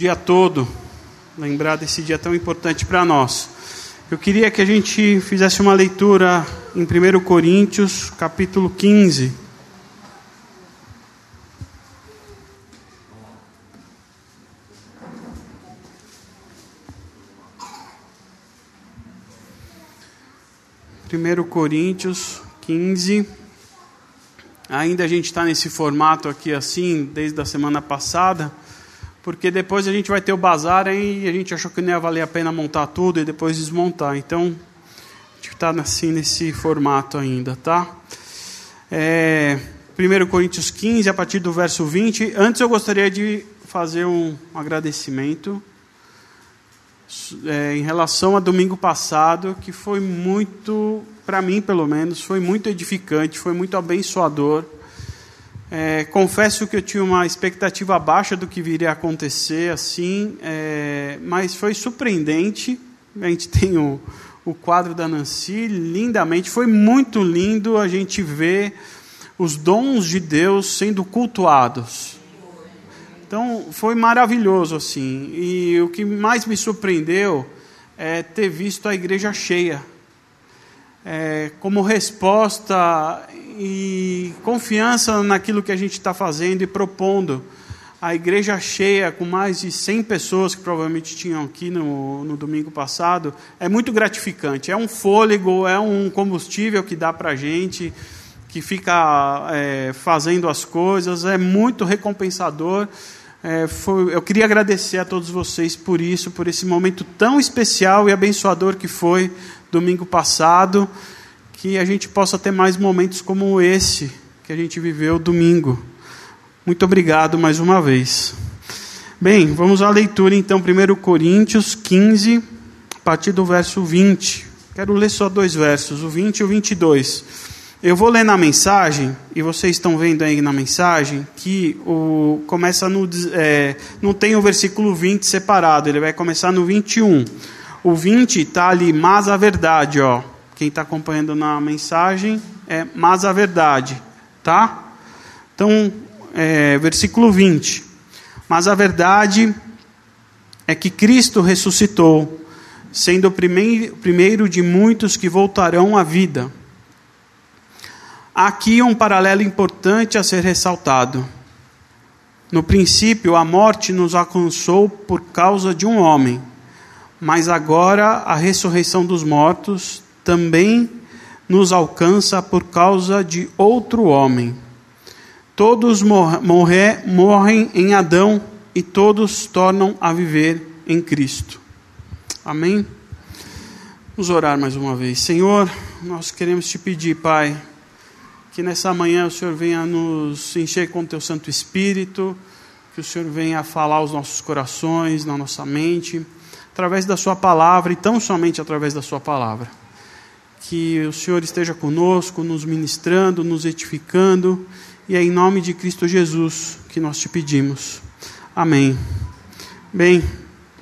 dia todo, lembrar desse dia tão importante para nós. Eu queria que a gente fizesse uma leitura em 1 Coríntios, capítulo 15. Primeiro Coríntios 15. Ainda a gente está nesse formato aqui assim, desde a semana passada porque depois a gente vai ter o bazar e a gente achou que não ia valer a pena montar tudo e depois desmontar. Então, a gente está assim nesse formato ainda, tá? É, 1 Coríntios 15, a partir do verso 20. Antes eu gostaria de fazer um agradecimento é, em relação a domingo passado, que foi muito, para mim pelo menos, foi muito edificante, foi muito abençoador. É, confesso que eu tinha uma expectativa baixa do que viria a acontecer, assim, é, mas foi surpreendente. A gente tem o, o quadro da Nancy lindamente, foi muito lindo a gente ver os dons de Deus sendo cultuados. Então foi maravilhoso assim. E o que mais me surpreendeu é ter visto a igreja cheia. É, como resposta e confiança naquilo que a gente está fazendo e propondo. A igreja cheia, com mais de 100 pessoas que provavelmente tinham aqui no, no domingo passado, é muito gratificante. É um fôlego, é um combustível que dá para a gente, que fica é, fazendo as coisas, é muito recompensador. É, foi, eu queria agradecer a todos vocês por isso, por esse momento tão especial e abençoador que foi domingo passado que a gente possa ter mais momentos como esse que a gente viveu domingo. Muito obrigado mais uma vez. Bem, vamos à leitura então, 1 Coríntios 15, a partir do verso 20. Quero ler só dois versos, o 20 e o 22. Eu vou ler na mensagem, e vocês estão vendo aí na mensagem, que o, começa no. É, não tem o versículo 20 separado, ele vai começar no 21. O 20 está ali, mas a verdade, ó. Quem está acompanhando na mensagem é mas a verdade, tá? Então, é, versículo 20. Mas a verdade é que Cristo ressuscitou, sendo o primeiro, primeiro de muitos que voltarão à vida. Aqui um paralelo importante a ser ressaltado. No princípio, a morte nos alcançou por causa de um homem, mas agora a ressurreição dos mortos também nos alcança por causa de outro homem. Todos morre, morrem em Adão e todos tornam a viver em Cristo. Amém? Vamos orar mais uma vez. Senhor, nós queremos te pedir, Pai, que nessa manhã o Senhor venha nos encher com o teu Santo Espírito, que o Senhor venha falar aos nossos corações, na nossa mente, através da Sua palavra e tão somente através da Sua palavra que o Senhor esteja conosco, nos ministrando, nos edificando, e é em nome de Cristo Jesus que nós te pedimos. Amém. Bem,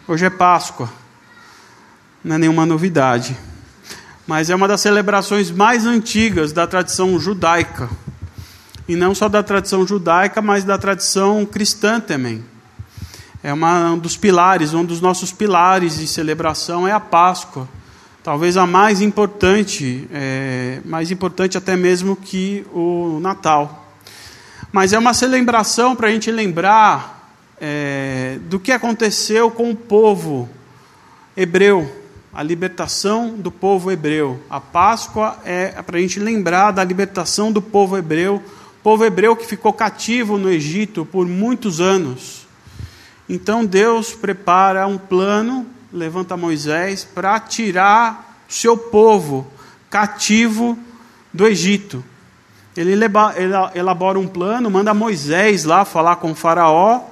hoje é Páscoa, não é nenhuma novidade, mas é uma das celebrações mais antigas da tradição judaica, e não só da tradição judaica, mas da tradição cristã também. É uma, um dos pilares, um dos nossos pilares de celebração é a Páscoa talvez a mais importante, é, mais importante até mesmo que o Natal. Mas é uma celebração para a gente lembrar é, do que aconteceu com o povo hebreu, a libertação do povo hebreu. A Páscoa é para a gente lembrar da libertação do povo hebreu, povo hebreu que ficou cativo no Egito por muitos anos. Então Deus prepara um plano levanta Moisés para tirar o seu povo cativo do Egito. Ele elabora um plano, manda Moisés lá falar com Faraó,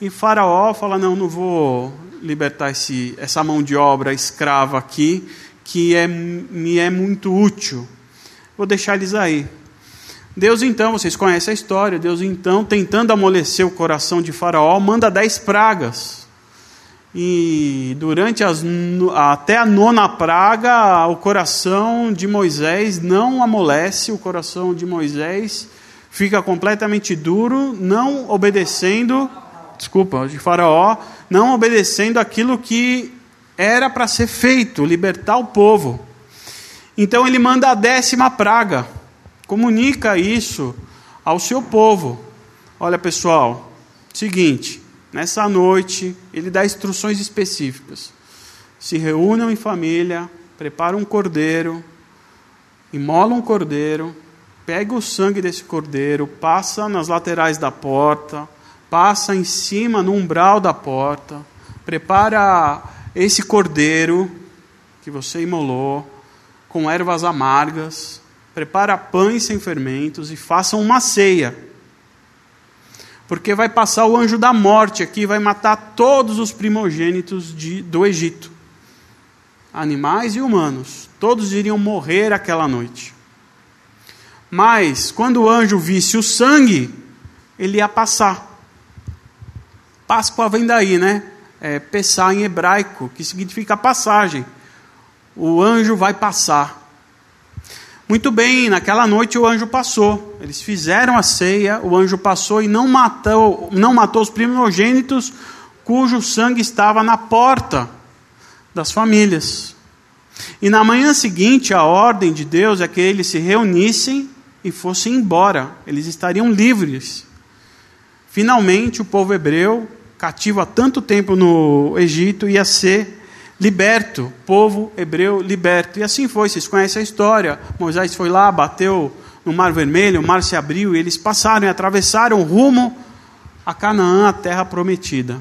e Faraó fala: Não, não vou libertar esse, essa mão de obra escrava aqui, que é, me é muito útil. Vou deixar eles aí. Deus então, vocês conhecem a história, Deus então, tentando amolecer o coração de Faraó, manda dez pragas e durante as, até a nona praga, o coração de Moisés não amolece, o coração de Moisés fica completamente duro, não obedecendo desculpa, de Faraó, não obedecendo aquilo que era para ser feito, libertar o povo. Então ele manda a décima praga, comunica isso ao seu povo. Olha pessoal, seguinte, nessa noite ele dá instruções específicas. Se reúnam em família, preparam um cordeiro, imolam um cordeiro, pega o sangue desse cordeiro, passa nas laterais da porta, passa em cima no umbral da porta, prepara esse cordeiro que você imolou com ervas amargas, prepara pães sem fermentos e faça uma ceia. Porque vai passar o anjo da morte aqui vai matar todos os primogênitos de, do Egito. Animais e humanos. Todos iriam morrer aquela noite. Mas, quando o anjo visse o sangue, ele ia passar. Páscoa vem daí, né? É, Pessá em hebraico, que significa passagem. O anjo vai passar. Muito bem, naquela noite o anjo passou. Eles fizeram a ceia, o anjo passou e não matou, não matou os primogênitos cujo sangue estava na porta das famílias. E na manhã seguinte, a ordem de Deus é que eles se reunissem e fossem embora, eles estariam livres. Finalmente, o povo hebreu, cativo há tanto tempo no Egito, ia ser liberto, povo hebreu liberto. E assim foi, vocês conhecem a história. Moisés foi lá, bateu no Mar Vermelho, o mar se abriu e eles passaram e atravessaram rumo a Canaã, a terra prometida.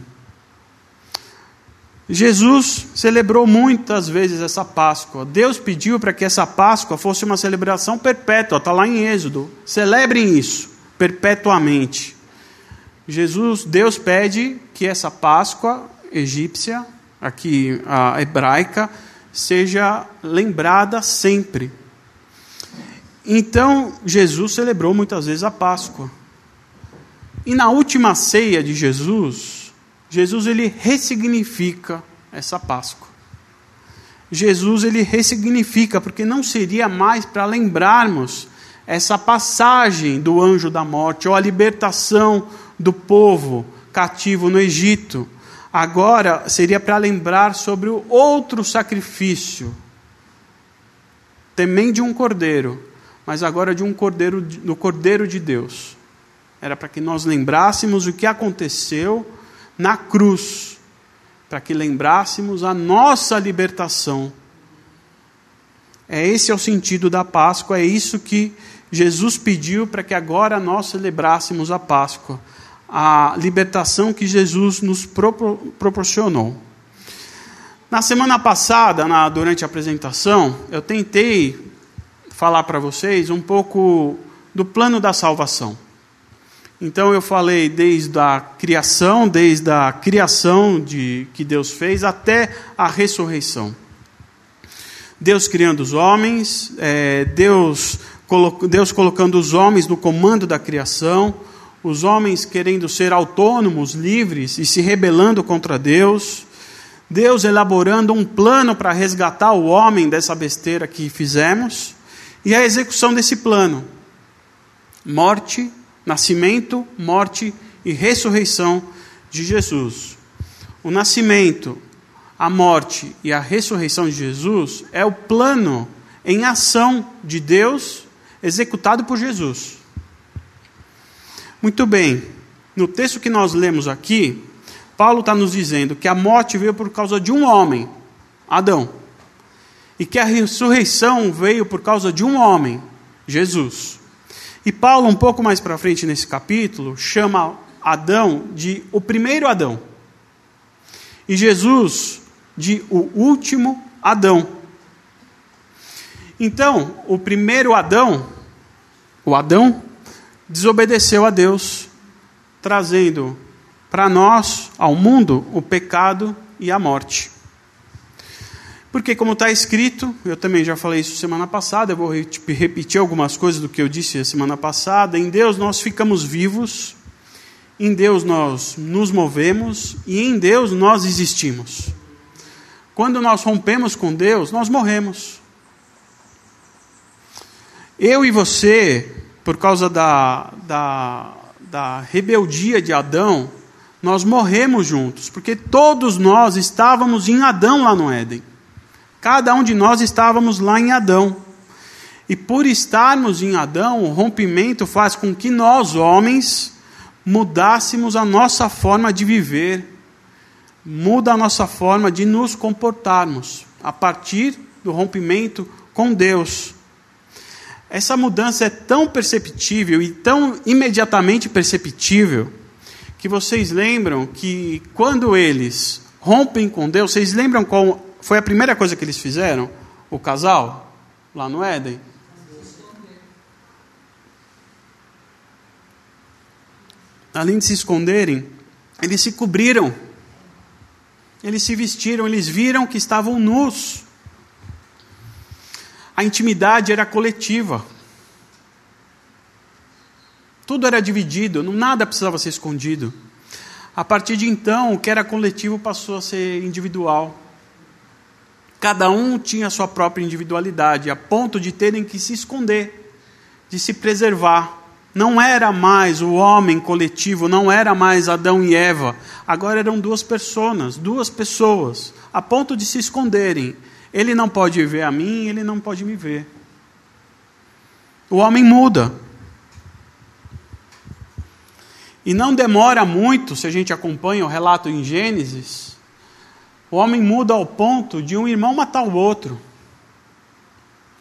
Jesus celebrou muitas vezes essa Páscoa. Deus pediu para que essa Páscoa fosse uma celebração perpétua, está lá em Êxodo. Celebrem isso perpetuamente. Jesus, Deus pede que essa Páscoa egípcia, aqui a hebraica, seja lembrada sempre. Então, Jesus celebrou muitas vezes a Páscoa. E na última ceia de Jesus, Jesus ele ressignifica essa Páscoa. Jesus ele ressignifica, porque não seria mais para lembrarmos essa passagem do anjo da morte ou a libertação do povo cativo no Egito. Agora seria para lembrar sobre o outro sacrifício, também de um cordeiro, mas agora de um cordeiro do cordeiro de Deus. Era para que nós lembrássemos o que aconteceu na cruz, para que lembrássemos a nossa libertação. É esse é o sentido da Páscoa, é isso que Jesus pediu para que agora nós celebrássemos a Páscoa, a libertação que Jesus nos proporcionou. Na semana passada, na, durante a apresentação, eu tentei falar para vocês um pouco do plano da salvação. Então eu falei desde a criação, desde a criação de que Deus fez até a ressurreição. Deus criando os homens, é, Deus, colo Deus colocando os homens no comando da criação, os homens querendo ser autônomos, livres e se rebelando contra Deus, Deus elaborando um plano para resgatar o homem dessa besteira que fizemos, e a execução desse plano: morte, nascimento, morte e ressurreição de Jesus. O nascimento, a morte e a ressurreição de Jesus é o plano em ação de Deus executado por Jesus. Muito bem, no texto que nós lemos aqui, Paulo está nos dizendo que a morte veio por causa de um homem, Adão, e que a ressurreição veio por causa de um homem, Jesus. E Paulo, um pouco mais para frente nesse capítulo, chama Adão de o primeiro Adão. E Jesus de o último Adão. Então, o primeiro Adão, o Adão, desobedeceu a Deus, trazendo para nós, ao mundo, o pecado e a morte. Porque, como está escrito, eu também já falei isso semana passada, eu vou repetir algumas coisas do que eu disse semana passada. Em Deus nós ficamos vivos, em Deus nós nos movemos e em Deus nós existimos. Quando nós rompemos com Deus, nós morremos. Eu e você, por causa da, da, da rebeldia de Adão, Nós morremos juntos, porque todos nós estávamos em Adão lá no Éden. Cada um de nós estávamos lá em Adão. E por estarmos em Adão, o rompimento faz com que nós, homens, mudássemos a nossa forma de viver, muda a nossa forma de nos comportarmos, a partir do rompimento com Deus. Essa mudança é tão perceptível e tão imediatamente perceptível que vocês lembram que quando eles rompem com Deus, vocês lembram qual foi a primeira coisa que eles fizeram? O casal, lá no Éden? além de se esconderem, eles se cobriram, eles se vestiram, eles viram que estavam nus. A intimidade era coletiva. Tudo era dividido, nada precisava ser escondido. A partir de então, o que era coletivo passou a ser individual. Cada um tinha a sua própria individualidade, a ponto de terem que se esconder, de se preservar. Não era mais o homem coletivo, não era mais Adão e Eva. Agora eram duas pessoas, duas pessoas, a ponto de se esconderem. Ele não pode ver a mim, ele não pode me ver. O homem muda. E não demora muito, se a gente acompanha o relato em Gênesis, o homem muda ao ponto de um irmão matar o outro.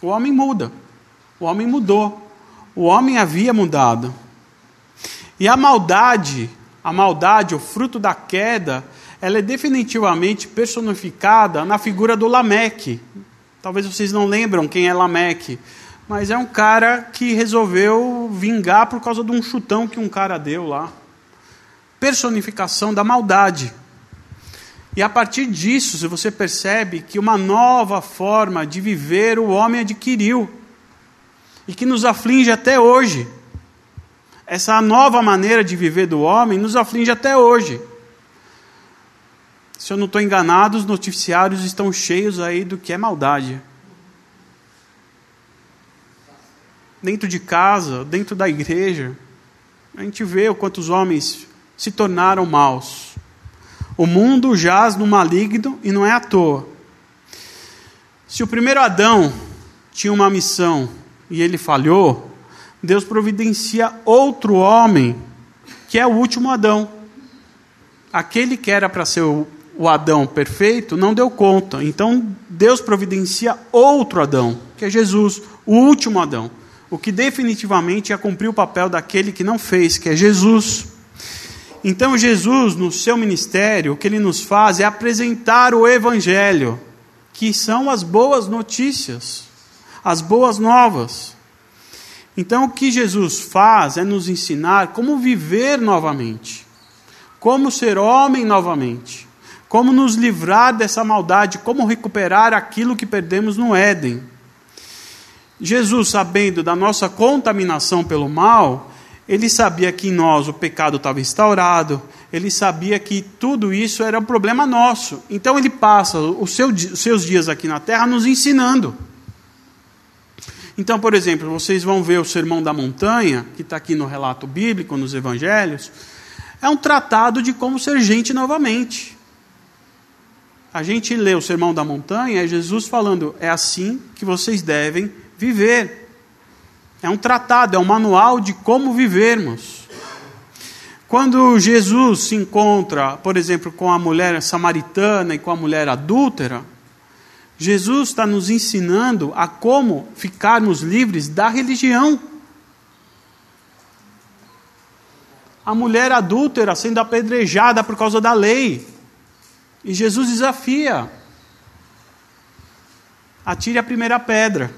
O homem muda. O homem mudou. O homem havia mudado. E a maldade, a maldade, o fruto da queda, ela é definitivamente personificada na figura do Lameque. Talvez vocês não lembram quem é Lameque, mas é um cara que resolveu vingar por causa de um chutão que um cara deu lá. Personificação da maldade. E a partir disso, você percebe que uma nova forma de viver o homem adquiriu e que nos aflige até hoje. Essa nova maneira de viver do homem nos aflige até hoje. Se eu não estou enganado, os noticiários estão cheios aí do que é maldade. Dentro de casa, dentro da igreja, a gente vê o quanto os homens se tornaram maus. O mundo jaz no maligno e não é à toa. Se o primeiro Adão tinha uma missão e ele falhou, Deus providencia outro homem, que é o último Adão. Aquele que era para ser o, o Adão perfeito não deu conta. Então Deus providencia outro Adão, que é Jesus, o último Adão. O que definitivamente ia cumprir o papel daquele que não fez, que é Jesus. Então Jesus, no seu ministério, o que ele nos faz é apresentar o Evangelho, que são as boas notícias as boas novas. Então, o que Jesus faz é nos ensinar como viver novamente, como ser homem novamente, como nos livrar dessa maldade, como recuperar aquilo que perdemos no Éden. Jesus, sabendo da nossa contaminação pelo mal, ele sabia que em nós o pecado estava instaurado, ele sabia que tudo isso era um problema nosso. Então ele passa os seus dias aqui na terra nos ensinando. Então, por exemplo, vocês vão ver o Sermão da Montanha, que está aqui no relato bíblico, nos evangelhos, é um tratado de como ser gente novamente. A gente lê o Sermão da Montanha, é Jesus falando, é assim que vocês devem viver. É um tratado, é um manual de como vivermos. Quando Jesus se encontra, por exemplo, com a mulher samaritana e com a mulher adúltera, Jesus está nos ensinando a como ficarmos livres da religião. A mulher adúltera sendo apedrejada por causa da lei. E Jesus desafia: atire a primeira pedra.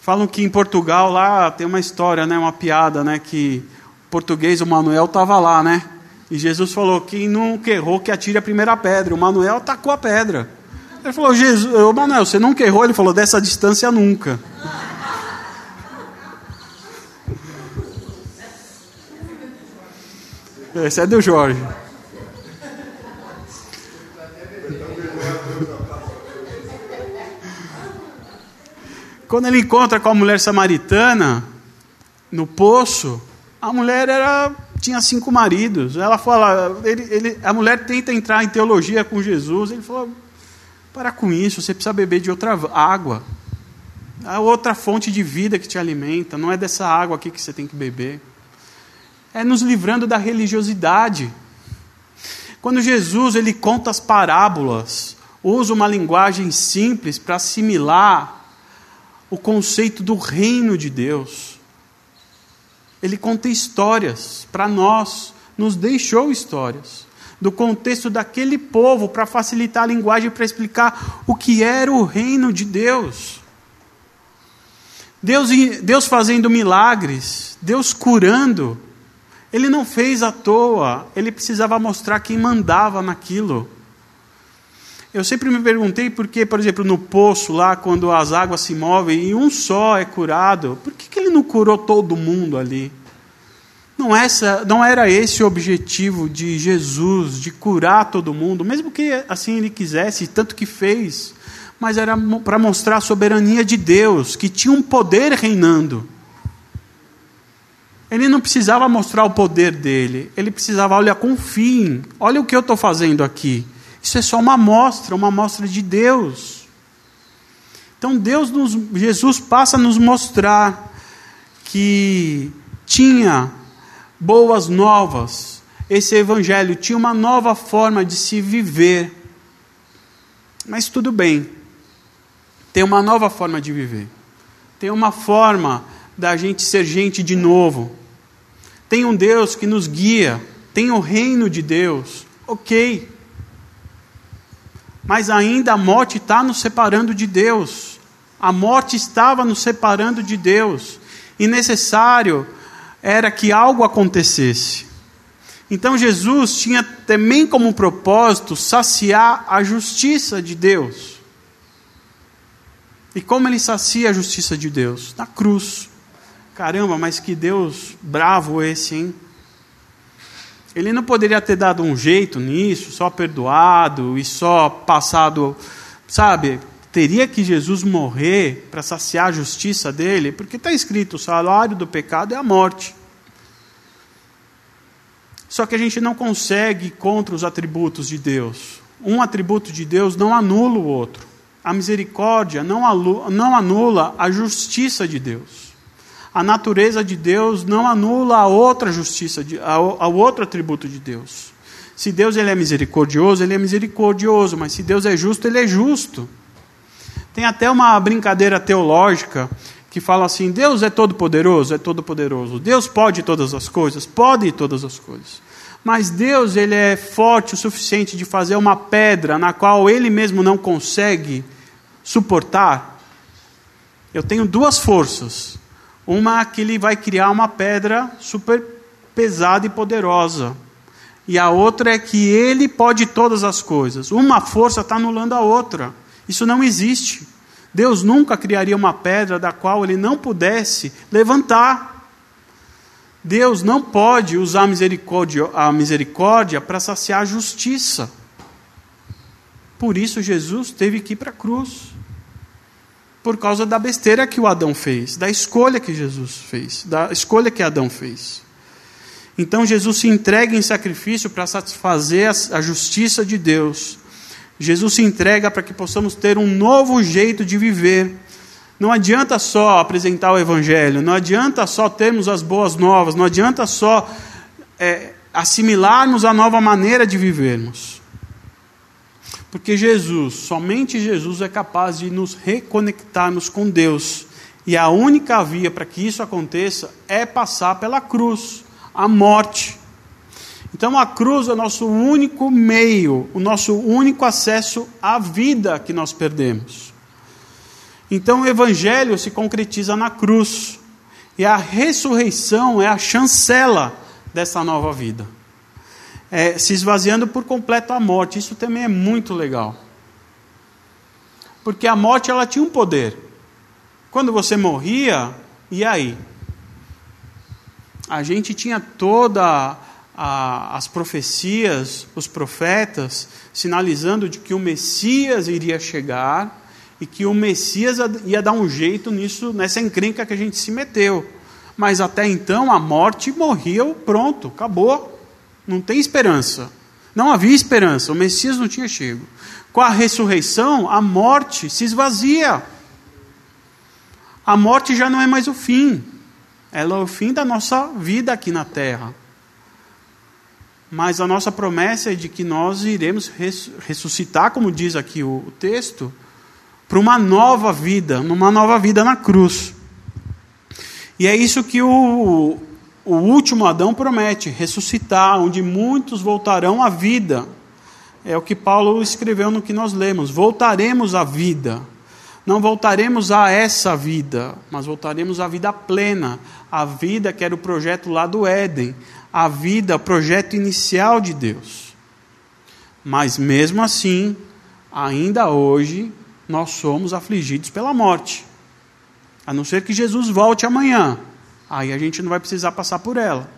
Falam que em Portugal lá tem uma história, né, uma piada, né, que o português, o Manuel, estava lá, né? E Jesus falou: quem nunca errou, que atire a primeira pedra. O Manuel atacou a pedra. Ele falou: Jesus, ô Manuel, você nunca errou? Ele falou: dessa distância nunca. Esse é do Jorge. Quando ele encontra com a mulher samaritana no poço, a mulher era tinha cinco maridos. Ela fala, ele, ele, a mulher tenta entrar em teologia com Jesus. Ele falou: para com isso, você precisa beber de outra água. Há outra fonte de vida que te alimenta, não é dessa água aqui que você tem que beber. É nos livrando da religiosidade. Quando Jesus ele conta as parábolas, usa uma linguagem simples para assimilar o conceito do reino de Deus. Ele conta histórias para nós, nos deixou histórias do contexto daquele povo para facilitar a linguagem para explicar o que era o reino de Deus. Deus, Deus fazendo milagres, Deus curando. Ele não fez à toa, ele precisava mostrar quem mandava naquilo. Eu sempre me perguntei por que, por exemplo, no poço lá, quando as águas se movem e um só é curado, por que, que ele não curou todo mundo ali? Não, essa, não era esse o objetivo de Jesus, de curar todo mundo, mesmo que assim ele quisesse, tanto que fez, mas era para mostrar a soberania de Deus, que tinha um poder reinando. Ele não precisava mostrar o poder dele, ele precisava, olha, confiem, olha o que eu estou fazendo aqui. Isso é só uma amostra, uma amostra de Deus. Então Deus nos, Jesus passa a nos mostrar que tinha boas novas. Esse evangelho tinha uma nova forma de se viver. Mas tudo bem. Tem uma nova forma de viver. Tem uma forma da gente ser gente de novo. Tem um Deus que nos guia. Tem o reino de Deus. Ok. Mas ainda a morte está nos separando de Deus. A morte estava nos separando de Deus. E necessário era que algo acontecesse. Então Jesus tinha também como propósito saciar a justiça de Deus. E como ele sacia a justiça de Deus? Na cruz. Caramba, mas que Deus bravo esse, hein? Ele não poderia ter dado um jeito nisso, só perdoado e só passado, sabe? teria que Jesus morrer para saciar a justiça dele, porque está escrito: o salário do pecado é a morte. Só que a gente não consegue contra os atributos de Deus. Um atributo de Deus não anula o outro. A misericórdia não anula a justiça de Deus. A natureza de Deus não anula a outra justiça, ao outro atributo de Deus. Se Deus ele é misericordioso, ele é misericordioso, mas se Deus é justo, ele é justo. Tem até uma brincadeira teológica que fala assim: Deus é todo-poderoso, é todo-poderoso. Deus pode todas as coisas, pode todas as coisas. Mas Deus ele é forte o suficiente de fazer uma pedra na qual ele mesmo não consegue suportar. Eu tenho duas forças. Uma que ele vai criar uma pedra super pesada e poderosa. E a outra é que ele pode todas as coisas. Uma força está anulando a outra. Isso não existe. Deus nunca criaria uma pedra da qual ele não pudesse levantar. Deus não pode usar a misericórdia, para saciar a justiça. Por isso Jesus teve que ir para a cruz. Por causa da besteira que o Adão fez, da escolha que Jesus fez, da escolha que Adão fez. Então Jesus se entrega em sacrifício para satisfazer a justiça de Deus Jesus se entrega para que possamos ter um novo jeito de viver. Não adianta só apresentar o Evangelho, não adianta só termos as boas novas, não adianta só é, assimilarmos a nova maneira de vivermos. Porque Jesus, somente Jesus é capaz de nos reconectarmos com Deus. E a única via para que isso aconteça é passar pela cruz, a morte. Então a cruz é o nosso único meio, o nosso único acesso à vida que nós perdemos. Então o evangelho se concretiza na cruz. E a ressurreição é a chancela dessa nova vida. É, se esvaziando por completo a morte. Isso também é muito legal. Porque a morte ela tinha um poder. Quando você morria, e aí? A gente tinha toda a, as profecias, os profetas, sinalizando de que o Messias iria chegar e que o Messias ia dar um jeito nisso, nessa encrenca que a gente se meteu. Mas até então a morte morria, pronto, acabou. Não tem esperança. Não havia esperança, o Messias não tinha chego. Com a ressurreição, a morte se esvazia. A morte já não é mais o fim. Ela é o fim da nossa vida aqui na terra. Mas a nossa promessa é de que nós iremos ressuscitar, como diz aqui o texto, para uma nova vida, numa nova vida na cruz. E é isso que o, o último Adão promete: ressuscitar, onde muitos voltarão à vida. É o que Paulo escreveu no que nós lemos: voltaremos à vida. Não voltaremos a essa vida, mas voltaremos à vida plena, a vida que era o projeto lá do Éden, a vida, o projeto inicial de Deus. Mas mesmo assim, ainda hoje, nós somos afligidos pela morte. A não ser que Jesus volte amanhã. Aí a gente não vai precisar passar por ela.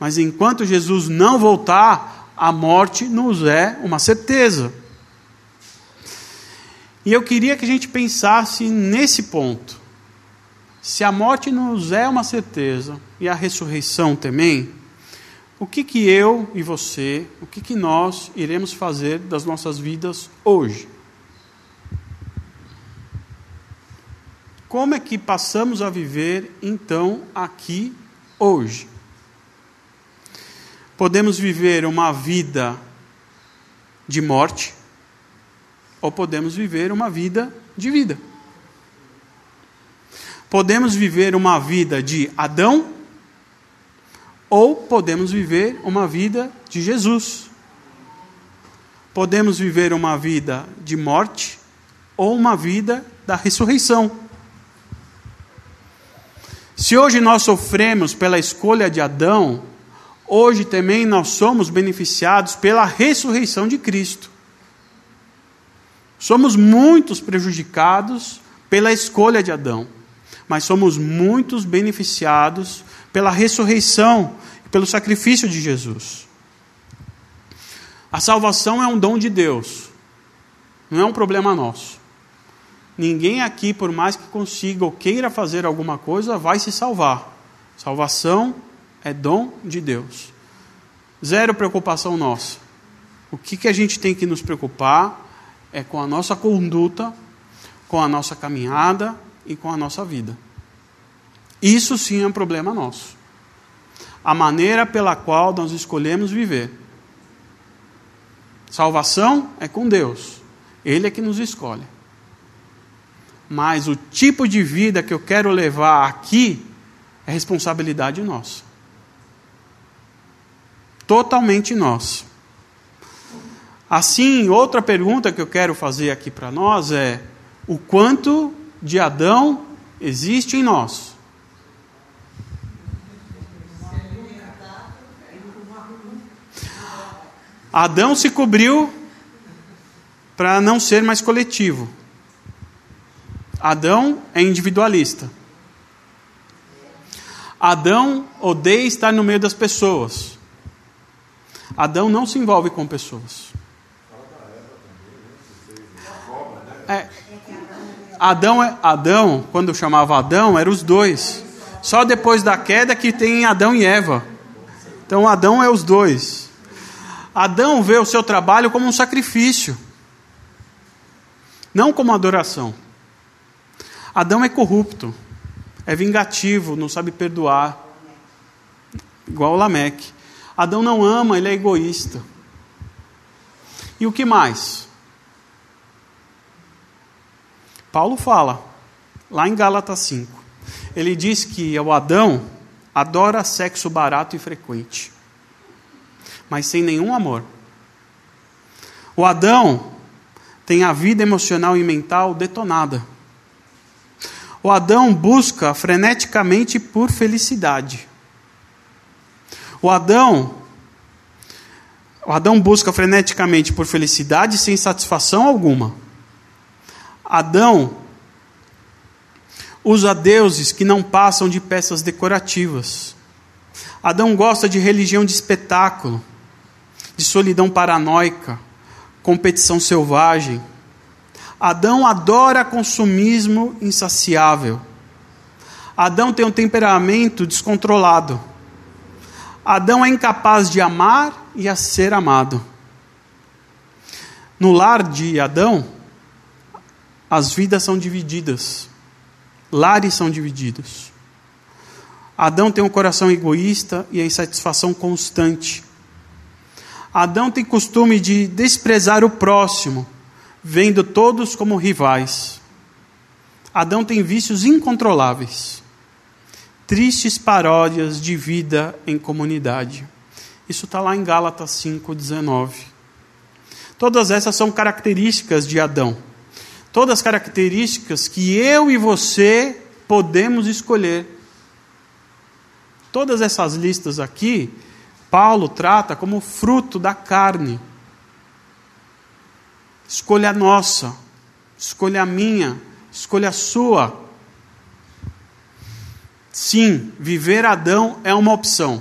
Mas enquanto Jesus não voltar, a morte nos é uma certeza. E eu queria que a gente pensasse nesse ponto. Se a morte nos é uma certeza e a ressurreição também, o que que eu e você, o que que nós iremos fazer das nossas vidas hoje? Como é que passamos a viver então aqui hoje? Podemos viver uma vida de morte ou podemos viver uma vida de vida. Podemos viver uma vida de Adão ou podemos viver uma vida de Jesus. Podemos viver uma vida de morte ou uma vida da ressurreição. Se hoje nós sofremos pela escolha de Adão, hoje também nós somos beneficiados pela ressurreição de Cristo. Somos muitos prejudicados pela escolha de Adão, mas somos muitos beneficiados pela ressurreição e pelo sacrifício de Jesus. A salvação é um dom de Deus, não é um problema nosso. Ninguém aqui, por mais que consiga ou queira fazer alguma coisa, vai se salvar. Salvação é dom de Deus. Zero preocupação nossa. O que, que a gente tem que nos preocupar é com a nossa conduta, com a nossa caminhada e com a nossa vida. Isso sim é um problema nosso. A maneira pela qual nós escolhemos viver. Salvação é com Deus. Ele é que nos escolhe mas o tipo de vida que eu quero levar aqui é responsabilidade nossa. Totalmente nossa. Assim, outra pergunta que eu quero fazer aqui para nós é: o quanto de Adão existe em nós? Adão se cobriu para não ser mais coletivo. Adão é individualista. Adão odeia estar no meio das pessoas. Adão não se envolve com pessoas. É, Adão, é, Adão, quando chamava Adão, eram os dois. Só depois da queda que tem Adão e Eva. Então Adão é os dois. Adão vê o seu trabalho como um sacrifício, não como adoração. Adão é corrupto, é vingativo, não sabe perdoar, igual o Lameque. Adão não ama, ele é egoísta. E o que mais? Paulo fala, lá em Gálatas 5, ele diz que o Adão adora sexo barato e frequente, mas sem nenhum amor. O Adão tem a vida emocional e mental detonada. O Adão busca freneticamente por felicidade. O Adão o Adão busca freneticamente por felicidade sem satisfação alguma. Adão usa deuses que não passam de peças decorativas. Adão gosta de religião de espetáculo, de solidão paranoica, competição selvagem, Adão adora consumismo insaciável. Adão tem um temperamento descontrolado. Adão é incapaz de amar e a ser amado. No lar de Adão, as vidas são divididas. Lares são divididos. Adão tem um coração egoísta e a insatisfação constante. Adão tem costume de desprezar o próximo, vendo todos como rivais. Adão tem vícios incontroláveis, tristes paródias de vida em comunidade. Isso está lá em Gálatas 5,19. Todas essas são características de Adão. Todas características que eu e você podemos escolher. Todas essas listas aqui Paulo trata como fruto da carne. Escolha nossa, escolha minha, escolha sua. Sim, viver Adão é uma opção.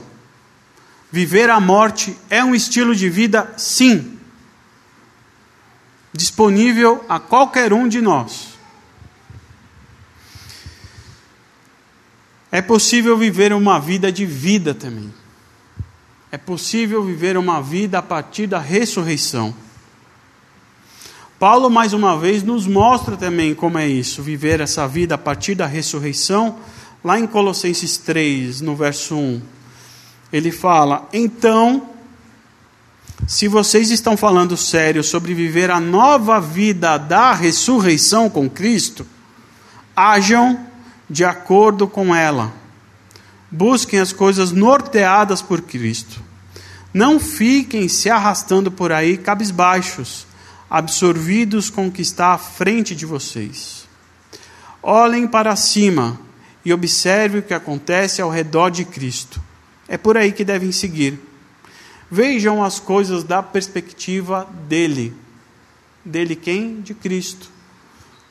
Viver a morte é um estilo de vida, sim. Disponível a qualquer um de nós. É possível viver uma vida de vida também é possível viver uma vida a partir da ressurreição. Paulo, mais uma vez, nos mostra também como é isso, viver essa vida a partir da ressurreição, lá em Colossenses 3, no verso 1. Ele fala: Então, se vocês estão falando sério sobre viver a nova vida da ressurreição com Cristo, hajam de acordo com ela Busquem as coisas norteadas por Cristo. Não fiquem se arrastando por aí cabisbaixos, absorvidos com o que está à frente de vocês. Olhem para cima e observe o que acontece ao redor de Cristo. É por aí que devem seguir. Vejam as coisas da perspectiva dele. Dele quem? De Cristo.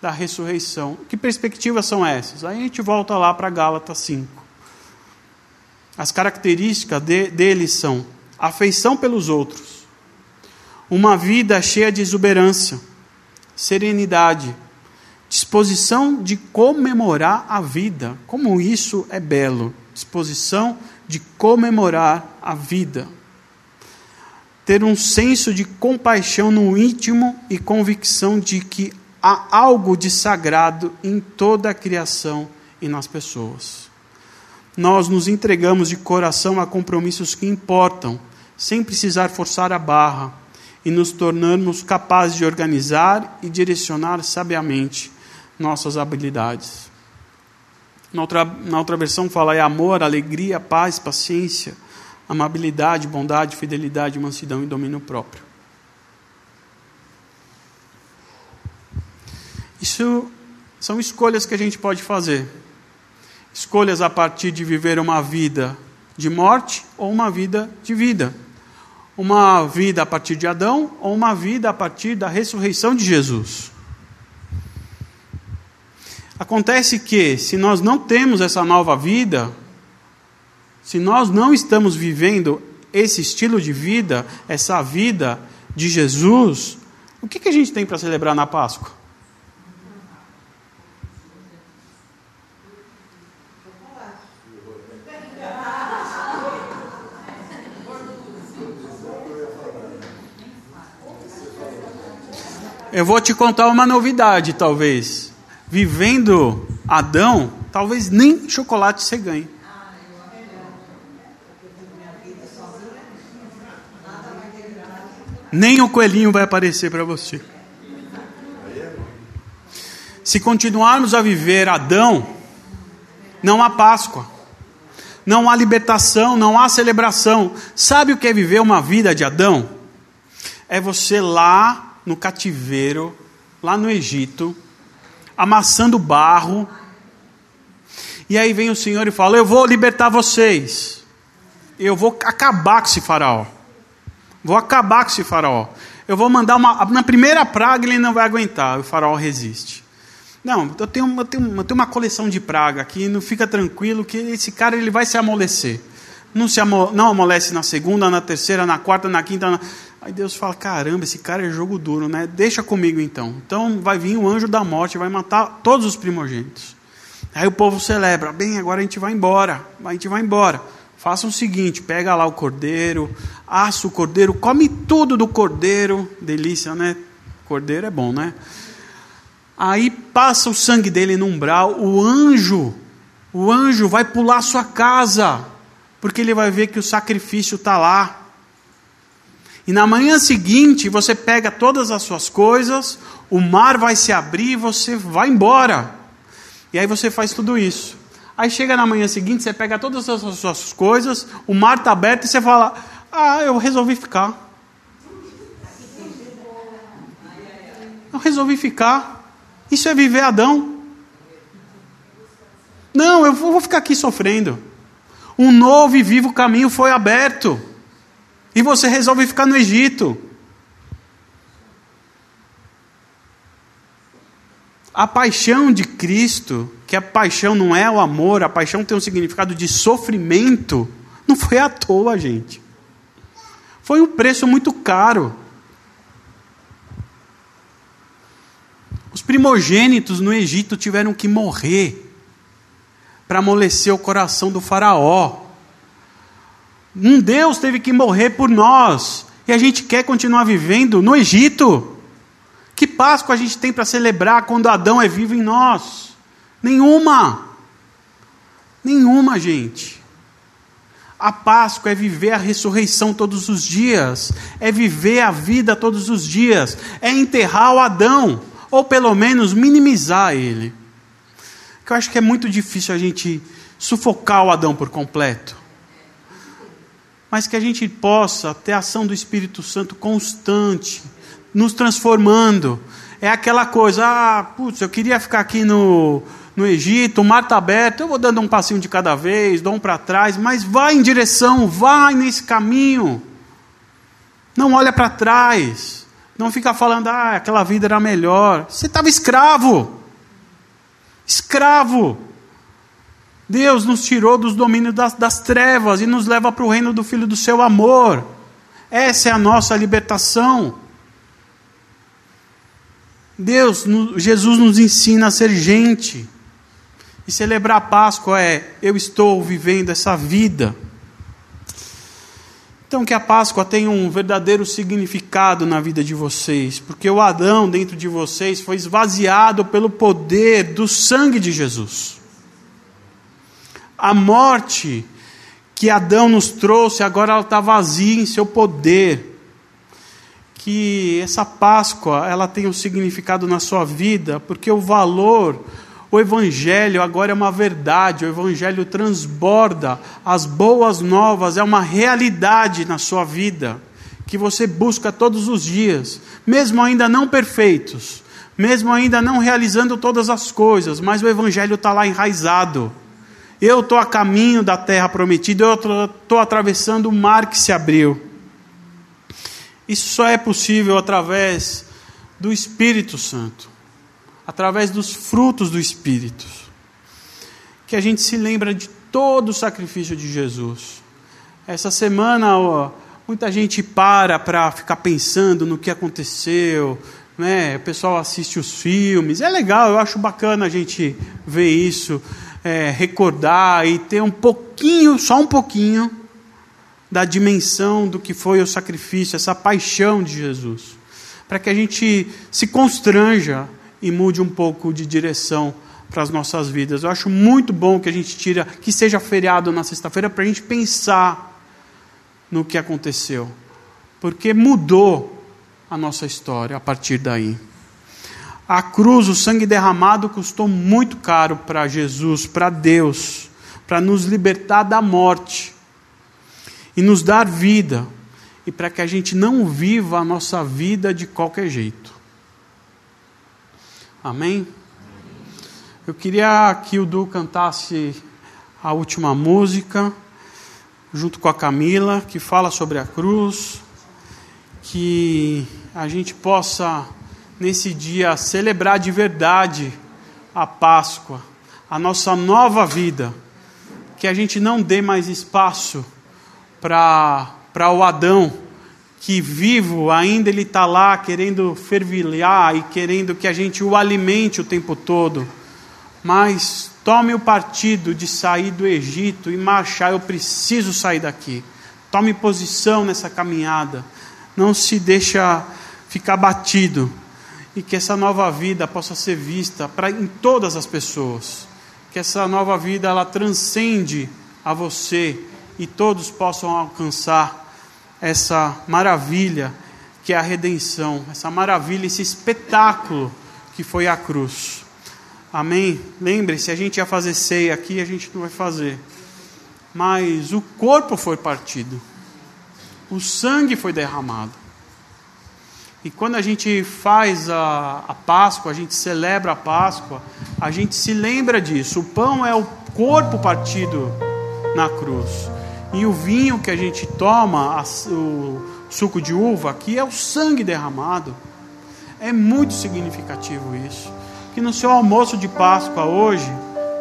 Da ressurreição. Que perspectivas são essas? Aí a gente volta lá para Gálatas 5. As características de, deles são afeição pelos outros, uma vida cheia de exuberância, serenidade, disposição de comemorar a vida. Como isso é belo! Disposição de comemorar a vida. Ter um senso de compaixão no íntimo e convicção de que há algo de sagrado em toda a criação e nas pessoas nós nos entregamos de coração a compromissos que importam, sem precisar forçar a barra, e nos tornarmos capazes de organizar e direcionar sabiamente nossas habilidades. Na outra, na outra versão fala é amor, alegria, paz, paciência, amabilidade, bondade, fidelidade, mansidão e domínio próprio. Isso são escolhas que a gente pode fazer escolhas a partir de viver uma vida de morte ou uma vida de vida. Uma vida a partir de Adão ou uma vida a partir da ressurreição de Jesus. Acontece que, se nós não temos essa nova vida, se nós não estamos vivendo esse estilo de vida, essa vida de Jesus, o que, que a gente tem para celebrar na Páscoa? Eu vou te contar uma novidade, talvez. Vivendo Adão, talvez nem chocolate você ganhe. Nem o coelhinho vai aparecer para você. Se continuarmos a viver Adão, não há Páscoa, não há libertação, não há celebração. Sabe o que é viver uma vida de Adão? É você lá no cativeiro, lá no Egito, amassando barro. E aí vem o Senhor e fala: Eu vou libertar vocês. Eu vou acabar com esse faraó. Vou acabar com esse faraó. Eu vou mandar uma. Na primeira praga ele não vai aguentar. O faraó resiste. Não, eu tenho, eu tenho, eu tenho uma coleção de praga aqui. Não fica tranquilo que esse cara ele vai se amolecer. Não se amo, não amolece na segunda, na terceira, na quarta, na quinta. Na... Aí Deus fala: caramba, esse cara é jogo duro, né? Deixa comigo então. Então vai vir o anjo da morte, vai matar todos os primogênitos. Aí o povo celebra, bem, agora a gente vai embora, a gente vai embora. Faça o seguinte: pega lá o cordeiro, assa o cordeiro, come tudo do cordeiro, delícia, né? Cordeiro é bom, né? Aí passa o sangue dele no umbral, o anjo, o anjo vai pular sua casa, porque ele vai ver que o sacrifício está lá. E na manhã seguinte, você pega todas as suas coisas, o mar vai se abrir e você vai embora. E aí você faz tudo isso. Aí chega na manhã seguinte, você pega todas as suas coisas, o mar está aberto e você fala: Ah, eu resolvi ficar. Eu resolvi ficar. Isso é viver Adão. Não, eu vou ficar aqui sofrendo. Um novo e vivo caminho foi aberto. E você resolve ficar no Egito. A paixão de Cristo, que a paixão não é o amor, a paixão tem um significado de sofrimento, não foi à toa, gente. Foi um preço muito caro. Os primogênitos no Egito tiveram que morrer para amolecer o coração do Faraó. Um Deus teve que morrer por nós. E a gente quer continuar vivendo no Egito. Que Páscoa a gente tem para celebrar quando Adão é vivo em nós? Nenhuma. Nenhuma, gente. A Páscoa é viver a ressurreição todos os dias, é viver a vida todos os dias, é enterrar o Adão, ou pelo menos minimizar ele. Eu acho que é muito difícil a gente sufocar o Adão por completo mas que a gente possa ter a ação do Espírito Santo constante, nos transformando. É aquela coisa, ah, putz, eu queria ficar aqui no, no Egito, o mar está aberto, eu vou dando um passinho de cada vez, dou um para trás, mas vai em direção, vai nesse caminho. Não olha para trás. Não fica falando, ah, aquela vida era melhor. Você estava escravo. Escravo. Deus nos tirou dos domínios das, das trevas e nos leva para o reino do Filho do seu amor. Essa é a nossa libertação. Deus, Jesus nos ensina a ser gente. E celebrar a Páscoa é: eu estou vivendo essa vida. Então, que a Páscoa tenha um verdadeiro significado na vida de vocês, porque o Adão dentro de vocês foi esvaziado pelo poder do sangue de Jesus. A morte que Adão nos trouxe, agora ela está vazia em seu poder. Que essa Páscoa ela tem um significado na sua vida, porque o valor, o Evangelho agora é uma verdade, o Evangelho transborda, as boas novas é uma realidade na sua vida, que você busca todos os dias, mesmo ainda não perfeitos, mesmo ainda não realizando todas as coisas, mas o Evangelho está lá enraizado. Eu estou a caminho da terra prometida, eu estou atravessando o mar que se abriu. Isso só é possível através do Espírito Santo, através dos frutos do Espírito. Que a gente se lembra de todo o sacrifício de Jesus. Essa semana, ó, muita gente para para ficar pensando no que aconteceu, né? O pessoal assiste os filmes. É legal, eu acho bacana a gente ver isso é, recordar e ter um pouquinho, só um pouquinho, da dimensão do que foi o sacrifício, essa paixão de Jesus. Para que a gente se constranja e mude um pouco de direção para as nossas vidas. Eu acho muito bom que a gente tira, que seja feriado na sexta-feira, para a gente pensar no que aconteceu. Porque mudou a nossa história a partir daí. A cruz, o sangue derramado, custou muito caro para Jesus, para Deus, para nos libertar da morte e nos dar vida, e para que a gente não viva a nossa vida de qualquer jeito. Amém? Eu queria que o Du cantasse a última música, junto com a Camila, que fala sobre a cruz, que a gente possa nesse dia celebrar de verdade a Páscoa, a nossa nova vida, que a gente não dê mais espaço para o Adão, que vivo ainda ele está lá querendo fervilhar e querendo que a gente o alimente o tempo todo, mas tome o partido de sair do Egito e marchar. Eu preciso sair daqui. Tome posição nessa caminhada. Não se deixa ficar batido. E que essa nova vida possa ser vista pra, em todas as pessoas. Que essa nova vida ela transcende a você e todos possam alcançar essa maravilha que é a redenção, essa maravilha, esse espetáculo que foi a cruz. Amém? Lembre-se, a gente ia fazer ceia aqui, a gente não vai fazer. Mas o corpo foi partido, o sangue foi derramado. E quando a gente faz a, a Páscoa, a gente celebra a Páscoa, a gente se lembra disso. O pão é o corpo partido na cruz. E o vinho que a gente toma, o suco de uva, aqui é o sangue derramado. É muito significativo isso. Que no seu almoço de Páscoa hoje,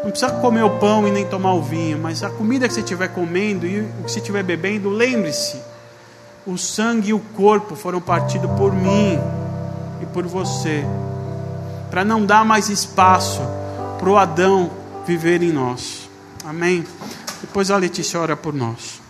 não precisa comer o pão e nem tomar o vinho, mas a comida que você estiver comendo e o que você estiver bebendo, lembre-se: o sangue e o corpo foram partidos por mim e por você, para não dar mais espaço para o Adão viver em nós. Amém? Depois a Letícia ora por nós.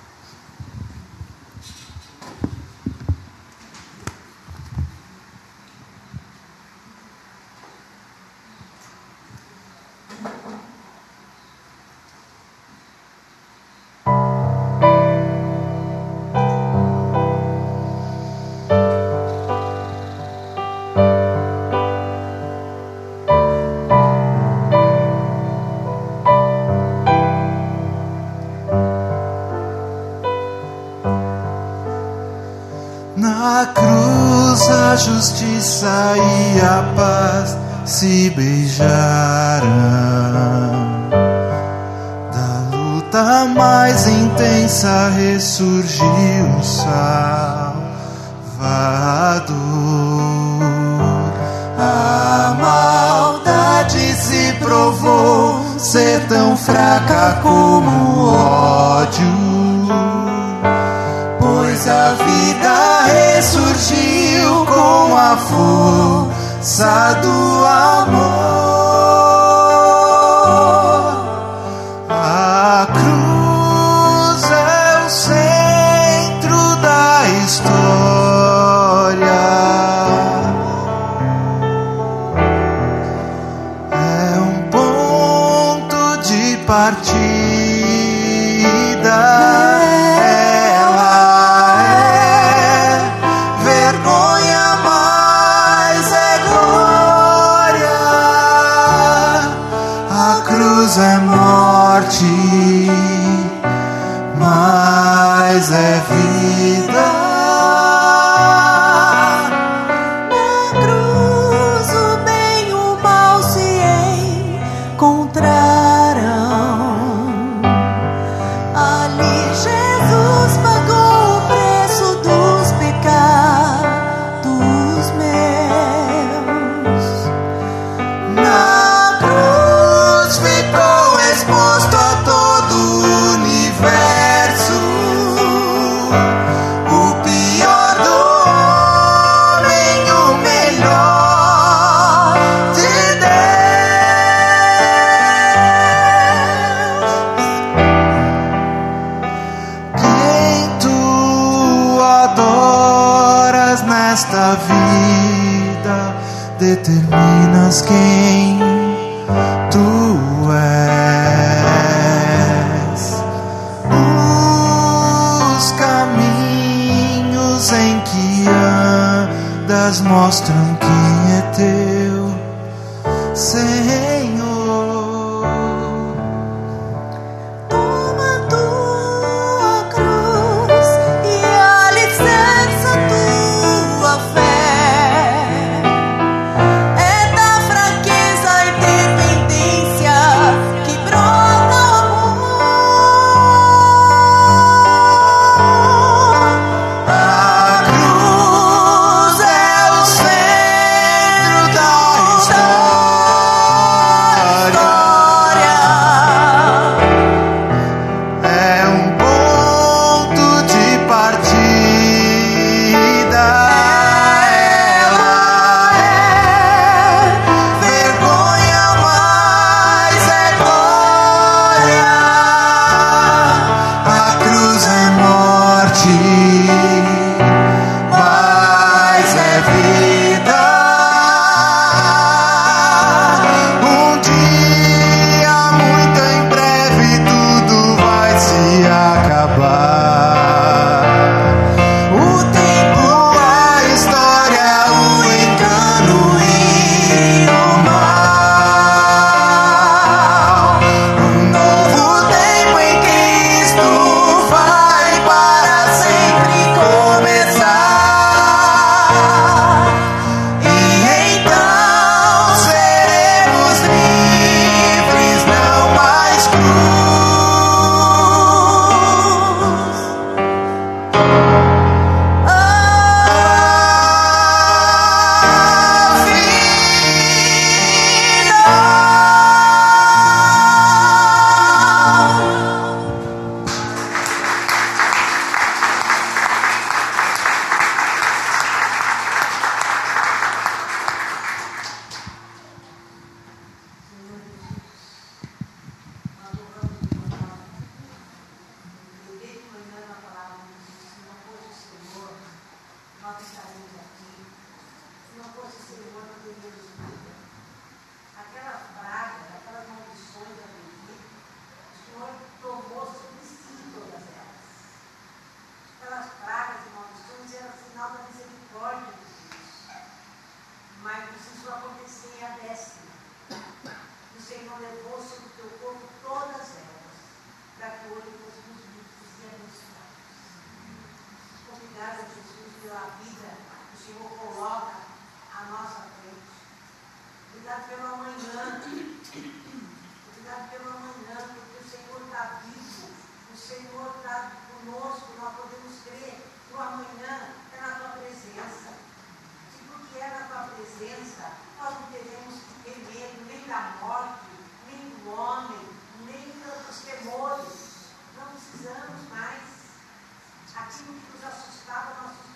Levou sobre o teu corpo todas elas, para que hoje fôssemos vivos e abençoados. Obrigada, Jesus, pela vida que o Senhor coloca à nossa frente. Obrigado pelo amanhã. Obrigado pelo amanhã, porque o Senhor está vivo. O Senhor está conosco. Nós podemos crer que o amanhã é na tua presença. E porque é na tua presença, nós não teremos ter medo nem da morte, homem, nem dos temores. Não precisamos mais. Aquilo que nos assustava não